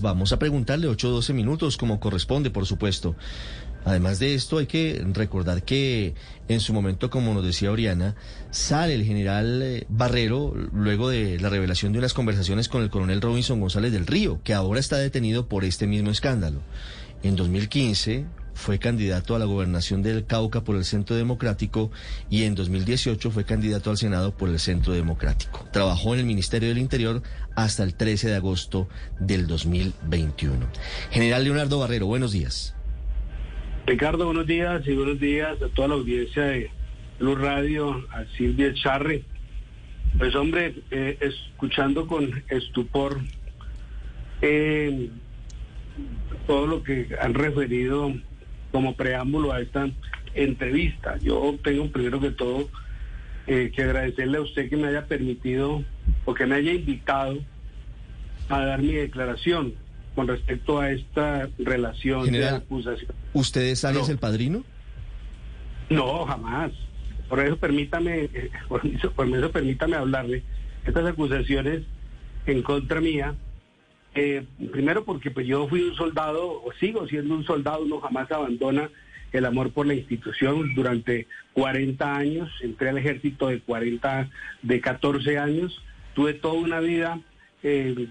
Vamos a preguntarle 8 o 12 minutos como corresponde, por supuesto. Además de esto, hay que recordar que en su momento, como nos decía Oriana, sale el general eh, Barrero luego de la revelación de unas conversaciones con el coronel Robinson González del Río, que ahora está detenido por este mismo escándalo. En 2015 fue candidato a la gobernación del Cauca por el Centro Democrático y en 2018 fue candidato al Senado por el Centro Democrático. Trabajó en el Ministerio del Interior hasta el 13 de agosto del 2021. General Leonardo Barrero, buenos días. Ricardo, buenos días y buenos días a toda la audiencia de Luz Radio, a Silvia Charre. Pues hombre, eh, escuchando con estupor eh, todo lo que han referido como preámbulo a esta entrevista. Yo tengo primero que todo eh, que agradecerle a usted que me haya permitido o que me haya invitado a dar mi declaración con respecto a esta relación General, de acusación. ¿Usted es Arias No. el padrino? No, jamás. Por eso permítame, eh, por eso, por eso permítame hablarle. Estas acusaciones en contra mía, eh, primero porque pues yo fui un soldado, o sigo siendo un soldado, uno jamás abandona el amor por la institución. Durante 40 años, entré al ejército de 40, de 14 años, tuve toda una vida eh,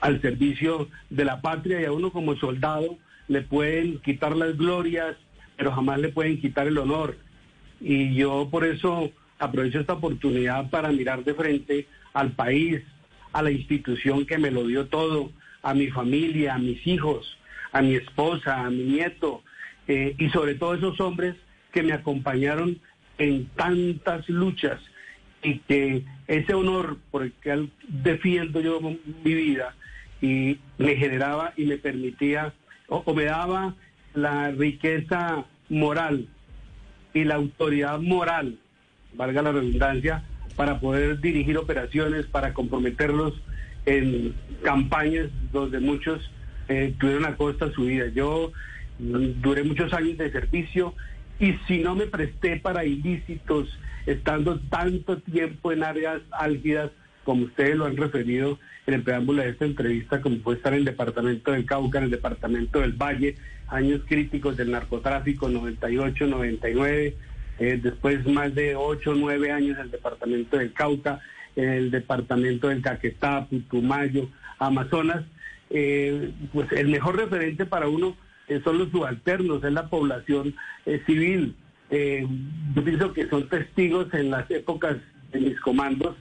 al servicio de la patria y a uno como soldado le pueden quitar las glorias, pero jamás le pueden quitar el honor. Y yo por eso aprovecho esta oportunidad para mirar de frente al país, a la institución que me lo dio todo, a mi familia, a mis hijos, a mi esposa, a mi nieto, eh, y sobre todo esos hombres que me acompañaron en tantas luchas y que ese honor por el que defiendo yo mi vida y me generaba y me permitía o, o me daba la riqueza moral y la autoridad moral, valga la redundancia, para poder dirigir operaciones, para comprometerlos en campañas donde muchos eh, tuvieron a costa su vida. Yo mm, duré muchos años de servicio y si no me presté para ilícitos, estando tanto tiempo en áreas álgidas, como ustedes lo han referido en el preámbulo de esta entrevista, como fue estar en el departamento del Cauca, en el departamento del Valle, años críticos del narcotráfico, 98, 99, eh, después más de 8 o 9 años en el departamento del Cauca, en el departamento del Caquetá, Putumayo, Amazonas, eh, pues el mejor referente para uno eh, son los subalternos, es la población eh, civil. Eh, yo pienso que son testigos en las épocas de mis comandos,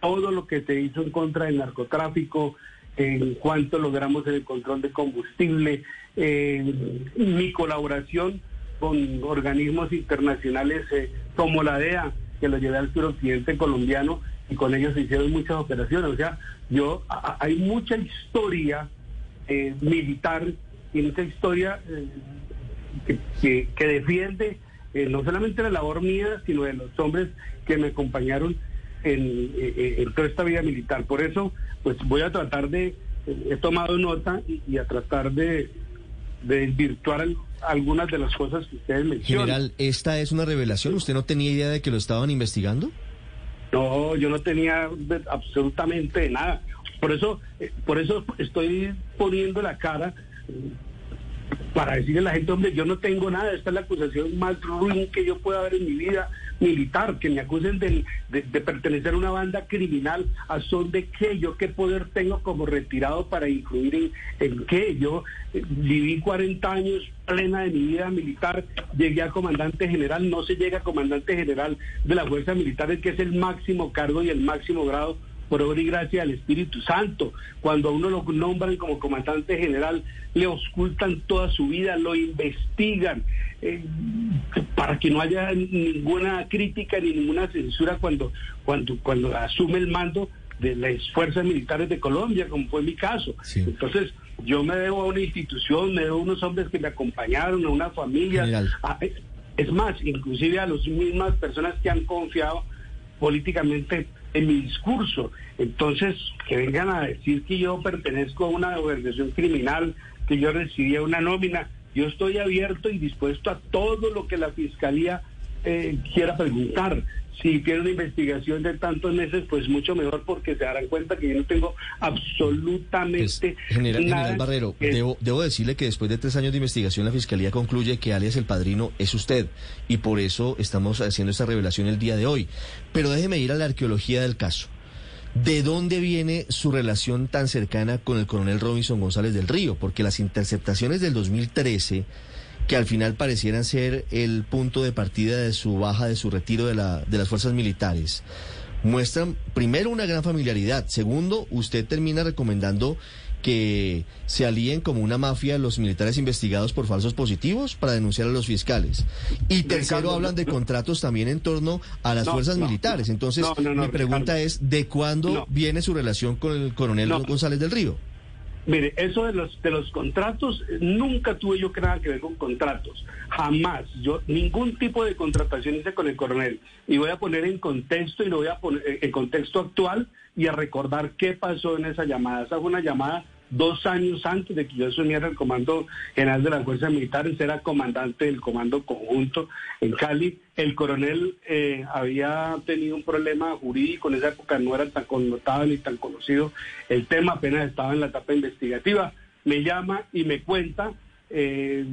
todo lo que se hizo en contra del narcotráfico, en cuanto logramos el control de combustible, mi colaboración con organismos internacionales eh, como la DEA, que lo llevé al suroccidente colombiano y con ellos se hicieron muchas operaciones. O sea, yo hay mucha historia eh, militar y mucha historia eh, que, que- defiende no solamente la labor mía, sino de los hombres que me acompañaron en, toda esta vida militar. Por eso, pues voy a tratar de, he tomado nota y a tratar de, de desvirtuar al- algunas de las cosas que ustedes mencionan. General, ¿esta es una revelación? ¿Usted no tenía idea de que lo estaban investigando? No, yo no tenía de- absolutamente nada. Por eso, eh, por eso estoy poniendo la cara eh, para decirle a la gente, hombre, yo no tengo nada, esta es la acusación más ruin que yo pueda ver en mi vida militar, que me acusen de, de- pertenecer a una banda criminal, a son de qué, yo qué poder tengo como retirado para influir en, en qué, yo eh, viví 40 años plena de mi vida militar, llegué a comandante general, no se llega a comandante general de la fuerza militar, que es el máximo cargo y el máximo grado por obra y gracia del Espíritu Santo. Cuando a uno lo nombran como comandante general, le ocultan toda su vida, lo investigan, eh, para que no haya ninguna crítica ni ninguna censura cuando, cuando, cuando asume el mando. de las fuerzas militares de Colombia, como fue mi caso. Sí. Entonces, yo me debo a una institución, me debo a unos hombres que me acompañaron, a una familia. A- es más, inclusive a las mismas personas que han confiado políticamente en mi discurso. Entonces, que vengan a decir que yo pertenezco a una organización criminal, que yo recibía una nómina, yo estoy abierto y dispuesto a todo lo que la Fiscalía eh, quiera preguntar. Si tiene una investigación de tantos meses, pues mucho mejor porque se darán cuenta que yo no tengo absolutamente Pues, general, nada general Barrero, debo decirle que después de tres años de investigación la Fiscalía concluye que alias el padrino es usted y por eso estamos haciendo esta revelación el día de hoy. Pero déjeme ir a la arqueología del caso. ¿De dónde viene su relación tan cercana con el coronel Robinson González del Río? Porque las interceptaciones del 2013, que al final parecieran ser el punto de partida de su baja, de su retiro de, la, de las fuerzas militares, muestran primero una gran familiaridad. Segundo, usted termina recomendando que se alíen como una mafia los militares investigados por falsos positivos para denunciar a los fiscales. Y tercero, Ricardo, hablan de no- contratos también en torno a las No, fuerzas no, militares. Entonces, mi pregunta Ricardo. es, ¿de cuándo viene su relación con el coronel. González del Río? Mire, eso de los de los contratos, nunca tuve yo que nada que ver con contratos. Jamás. Yo ningún tipo de contratación hice con el coronel. Y voy a poner en contexto y lo voy a poner eh, en contexto actual y a recordar qué pasó en esa llamada. Esa fue una llamada dos años antes de que yo asumiera el comando general de las fuerzas militares, era comandante del comando conjunto en Cali. El coronel eh, había tenido un problema jurídico, en esa época no era tan connotado ni tan conocido el tema, apenas estaba en la etapa investigativa. Me llama y me cuenta, eh,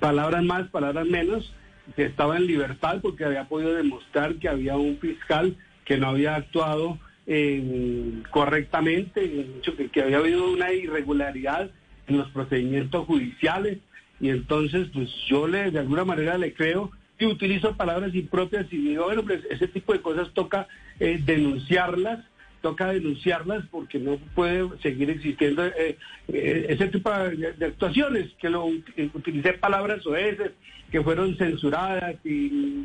palabras más, palabras menos, que estaba en libertad porque había podido demostrar que había un fiscal que no había actuado eh, correctamente, que, había habido una irregularidad en los procedimientos judiciales y entonces pues yo le de alguna manera le creo que utilizo palabras impropias y digo, bueno, pues ese tipo de cosas toca eh, denunciarlas, toca denunciarlas porque no puede seguir existiendo eh, eh, ese tipo de, actuaciones, que lo ut- utilicé palabras oeces que fueron censuradas y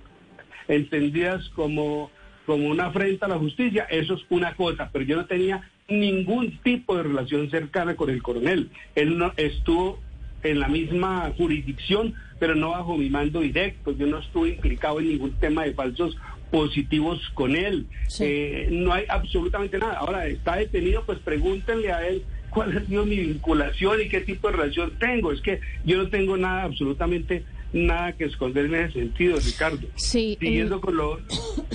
entendidas como, como una afrenta a la justicia, eso es una cosa, pero yo no tenía ningún tipo de relación cercana con el coronel. Él no estuvo en la misma jurisdicción, pero no bajo mi mando directo. Yo no estuve implicado en ningún tema de falsos positivos con él. Sí. Eh, no hay absolutamente nada. Ahora, está detenido, pues pregúntenle a él cuál ha sido mi vinculación y qué tipo de relación tengo. Es que yo no tengo nada, absolutamente nada que esconder en ese sentido, Ricardo. Sí, Siguiendo en- con lo...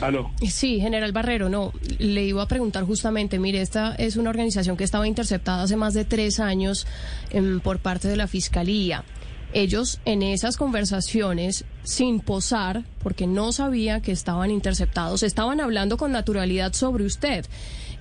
Aló. Sí, general Barrero, no, le iba a preguntar justamente, mire, esta es una organización que estaba interceptada hace más de tres años em, por parte de la Fiscalía. Ellos en esas conversaciones, sin posar, porque no sabía que estaban interceptados, estaban hablando con naturalidad sobre usted.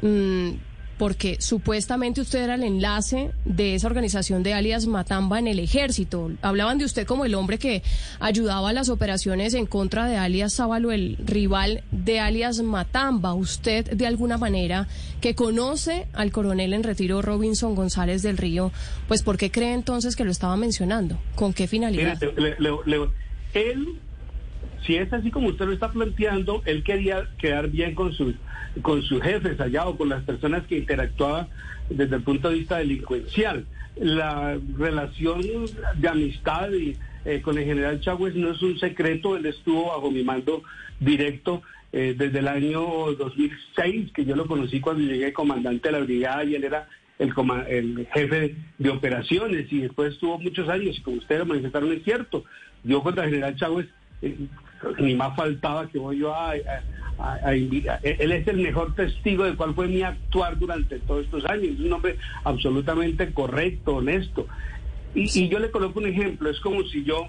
Mm, porque supuestamente usted era el enlace de esa organización de alias Matamba en el ejército. Hablaban de usted como el hombre que ayudaba a las operaciones en contra de alias Sábalo, el rival de alias Matamba. Usted, de alguna manera, que conoce al coronel en retiro Robinson González del Río, pues ¿por qué cree entonces que lo estaba mencionando? ¿Con qué finalidad? le- él, si es así como usted lo está planteando, él quería quedar bien con sus, con sus jefes allá o con las personas que interactuaban desde el punto de vista delincuencial. La relación de amistad eh, con el general Chávez no es un secreto, él estuvo bajo mi mando directo eh, desde el año 2006, que yo lo conocí cuando llegué comandante de la brigada y él era el, el jefe de operaciones y después estuvo muchos años y como ustedes lo manifestaron es cierto, yo contra el general Chávez eh, ni más faltaba que voy yo a, él es el mejor testigo de cuál fue mi actuar durante todos estos años, es un hombre absolutamente correcto, honesto. Y, y yo le coloco un ejemplo, es como si yo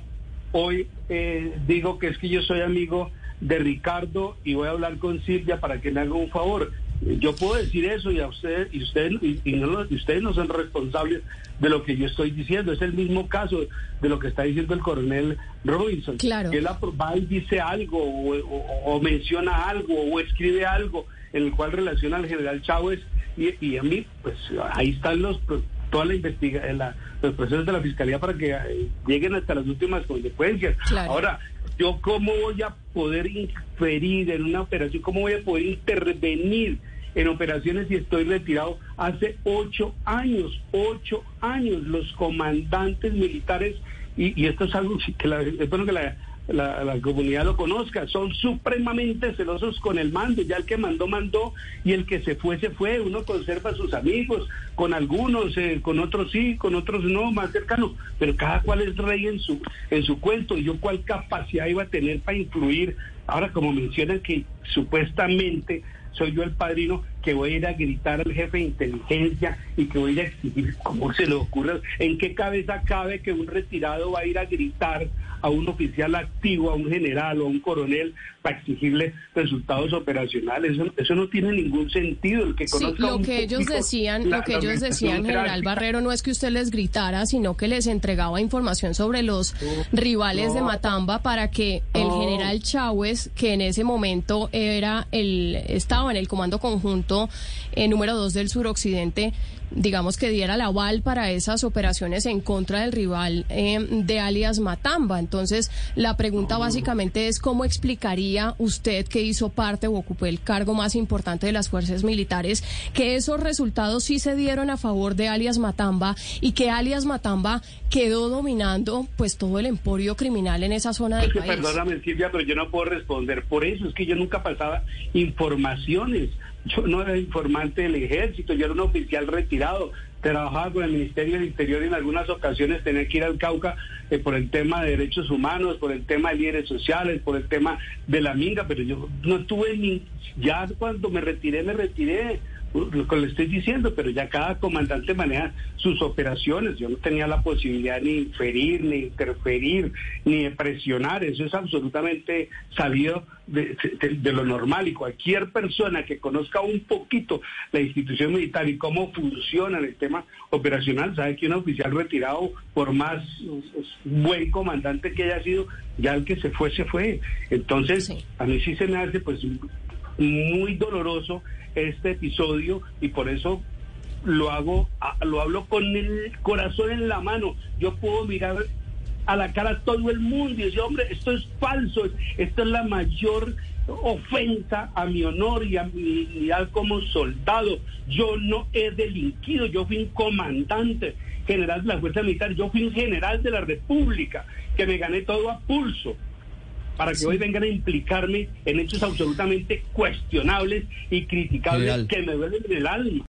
hoy eh, digo que es que yo soy amigo de Ricardo y voy a hablar con Silvia para que me haga un favor. Eh, Yo puedo decir eso y a ustedes y ustedes y, y no y ustedes no son responsables de lo que yo estoy diciendo. Es el mismo caso de lo que está diciendo el coronel Robinson. Claro. Que él va y dice algo o, o- o menciona algo o escribe algo en el cual relaciona al general Chávez y, y a mí, pues ahí están los pro- toda la investiga la- los procesos de la fiscalía para que eh, lleguen hasta las últimas consecuencias. Claro. Ahora, yo cómo voy a poder inferir en una operación, cómo voy a poder intervenir en operaciones y estoy retirado hace ocho años, ocho años. Los comandantes militares, y, y esto es algo que la, que la, la, comunidad lo conozca, son supremamente celosos con el mando, ya el que mandó, mandó, y el que se fue, se fue, uno conserva a sus amigos, con algunos, eh, con otros sí, con otros no, más cercanos, pero cada cual es rey en su, en su cuento, y yo cuál capacidad iba a tener para influir, ahora como mencionan que supuestamente soy yo el padrino que voy a ir a gritar al jefe de inteligencia y que voy a ir a exigir, ¿cómo se le ocurre? ¿En qué cabeza cabe que un retirado va a ir a gritar a un oficial activo, a un general o a un coronel para exigirle resultados operacionales? Eso, eso no tiene ningún sentido. El que sí, lo que ellos decían, la, lo que ellos decían, general Barrero, no es que usted les gritara, sino que les entregaba información sobre los no, rivales no, de Matamba para que el general Chávez, que en ese momento era el estaba en el comando conjunto eh, número 2 del suroccidente, digamos que diera la aval para esas operaciones en contra del rival eh, de alias Matamba. Entonces, la pregunta básicamente es cómo explicaría usted que hizo parte o ocupó el cargo más importante de las fuerzas militares que esos resultados sí se dieron a favor de alias Matamba y que alias Matamba quedó dominando pues todo el emporio criminal en esa zona del es que, país. Perdóname, Silvia, pero yo no puedo responder por eso. Es que yo nunca pasaba informaciones. Yo no era informante del ejército, yo era un oficial retirado. Trabajaba con el Ministerio del Interior y en algunas ocasiones tenía que ir al Cauca eh, por el tema de derechos humanos, por el tema de líderes sociales, por el tema de la minga, pero yo no tuve ni. Ya cuando me retiré, me retiré lo que le estoy diciendo, pero ya cada comandante maneja sus operaciones. Yo no tenía la posibilidad ni inferir, ni interferir, ni de presionar. Eso es absolutamente salido de, de, de, lo normal. Y cualquier persona que conozca un poquito la institución militar y cómo funciona el tema operacional, sabe que un oficial retirado, por más buen comandante que haya sido, ya el que se fue, se fue. Entonces, sí. a mí sí se me hace pues muy doloroso este episodio y por eso lo hago, lo hablo con el corazón en la mano. Yo puedo mirar a la cara a todo el mundo y decir, hombre, esto es falso, esto es la mayor ofensa a mi honor y a mi dignidad como soldado. Yo no he delinquido, yo fui un comandante general de la Fuerza Militar, yo fui un general de la República, que me gané todo a pulso para que hoy vengan a implicarme en hechos absolutamente cuestionables y criticables que me duelen en el alma.